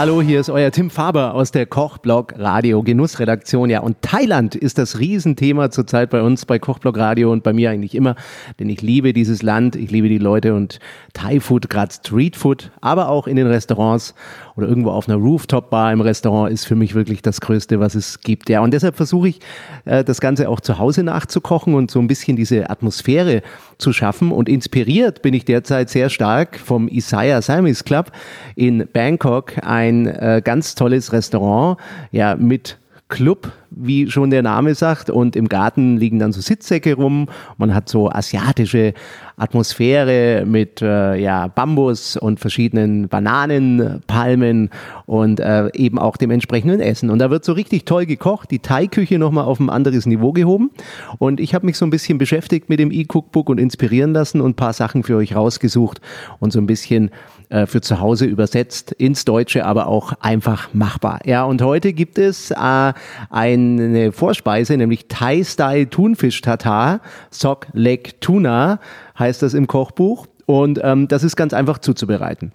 Hallo, hier ist euer Tim Faber aus der Kochblog Radio Genussredaktion. Ja, und Thailand ist das Riesenthema zurzeit bei uns bei Kochblog Radio und bei mir eigentlich immer, denn ich liebe dieses Land, ich liebe die Leute und Thai Food, gerade Street Food, aber auch in den Restaurants oder irgendwo auf einer Rooftop Bar im Restaurant ist für mich wirklich das Größte, was es gibt. Ja, und deshalb versuche ich äh, das Ganze auch zu Hause nachzukochen und so ein bisschen diese Atmosphäre zu schaffen. Und inspiriert bin ich derzeit sehr stark vom Isaiah Siamese Club in Bangkok, ein äh, ganz tolles Restaurant, ja, mit Club, wie schon der Name sagt. Und im Garten liegen dann so Sitzsäcke rum. Man hat so asiatische Atmosphäre mit äh, ja, Bambus und verschiedenen Bananenpalmen und äh, eben auch dem entsprechenden Essen. Und da wird so richtig toll gekocht, die Thai-Küche nochmal auf ein anderes Niveau gehoben. Und ich habe mich so ein bisschen beschäftigt mit dem E-Cookbook und inspirieren lassen und ein paar Sachen für euch rausgesucht und so ein bisschen äh, für zu Hause übersetzt ins Deutsche, aber auch einfach machbar. Ja, und heute gibt es äh, eine Vorspeise, nämlich Thai Style Thunfisch Tatar, Sok Leg Tuna heißt das im Kochbuch. Und ähm, das ist ganz einfach zuzubereiten.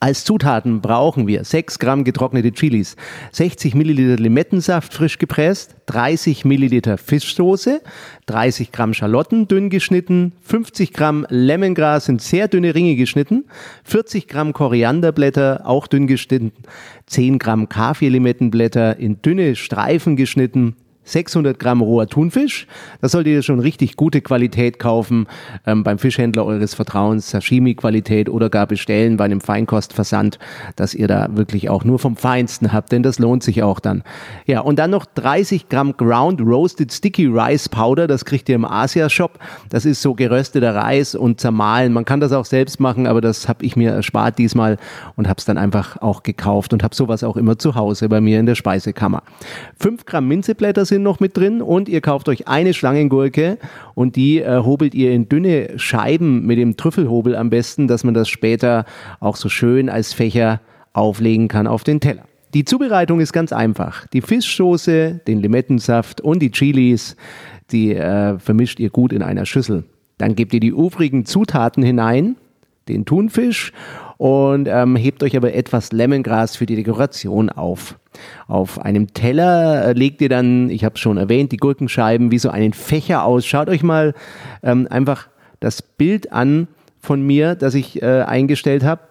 Als Zutaten brauchen wir 6 Gramm getrocknete Chilis, 60 Milliliter Limettensaft frisch gepresst, 30 Milliliter Fischsoße, 30 Gramm Schalotten dünn geschnitten, 50 Gramm Lemongras in sehr dünne Ringe geschnitten, 40 Gramm Korianderblätter auch dünn geschnitten, 10 Gramm Kaffeelimettenblätter in dünne Streifen geschnitten, 600 Gramm roher Thunfisch. Das solltet ihr schon richtig gute Qualität kaufen ähm, beim Fischhändler eures Vertrauens, Sashimi-Qualität oder gar bestellen bei einem Feinkostversand, dass ihr da wirklich auch nur vom Feinsten habt, denn das lohnt sich auch dann. Ja, und dann noch 30 Gramm Ground Roasted Sticky Rice Powder, das kriegt ihr im Asia-Shop. Das ist so gerösteter Reis und zermahlen. Man kann das auch selbst machen, aber das habe ich mir erspart diesmal und habe es dann einfach auch gekauft und habe sowas auch immer zu Hause bei mir in der Speisekammer. 5 Gramm Minzeblätter sind sind noch mit drin und ihr kauft euch eine Schlangengurke und die äh, hobelt ihr in dünne Scheiben mit dem Trüffelhobel am besten, dass man das später auch so schön als Fächer auflegen kann auf den Teller. Die Zubereitung ist ganz einfach. Die Fischsoße, den Limettensaft und die Chilis, die äh, vermischt ihr gut in einer Schüssel. Dann gebt ihr die übrigen Zutaten hinein, den Thunfisch und ähm, hebt euch aber etwas Lemongras für die Dekoration auf. Auf einem Teller äh, legt ihr dann, ich habe es schon erwähnt, die Gurkenscheiben wie so einen Fächer aus. Schaut euch mal ähm, einfach das Bild an von mir, das ich äh, eingestellt habe.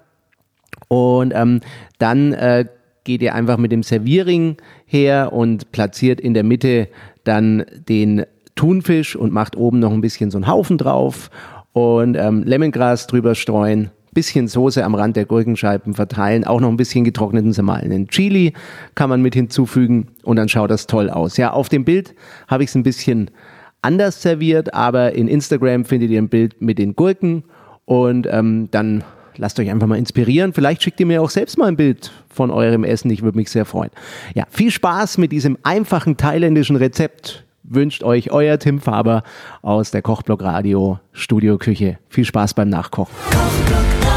Und ähm, dann äh, geht ihr einfach mit dem Servierring her und platziert in der Mitte dann den Thunfisch und macht oben noch ein bisschen so einen Haufen drauf und ähm, Lemongras drüber streuen bisschen Soße am Rand der Gurkenscheiben verteilen, auch noch ein bisschen getrockneten zermahlenen Chili kann man mit hinzufügen und dann schaut das toll aus. Ja, auf dem Bild habe ich es ein bisschen anders serviert, aber in Instagram findet ihr ein Bild mit den Gurken und ähm, dann lasst euch einfach mal inspirieren. Vielleicht schickt ihr mir auch selbst mal ein Bild von eurem Essen. Ich würde mich sehr freuen. Ja, viel Spaß mit diesem einfachen thailändischen Rezept. Wünscht euch euer Tim Faber aus der Kochblock Radio Studio Küche. Viel Spaß beim Nachkochen. Kochblock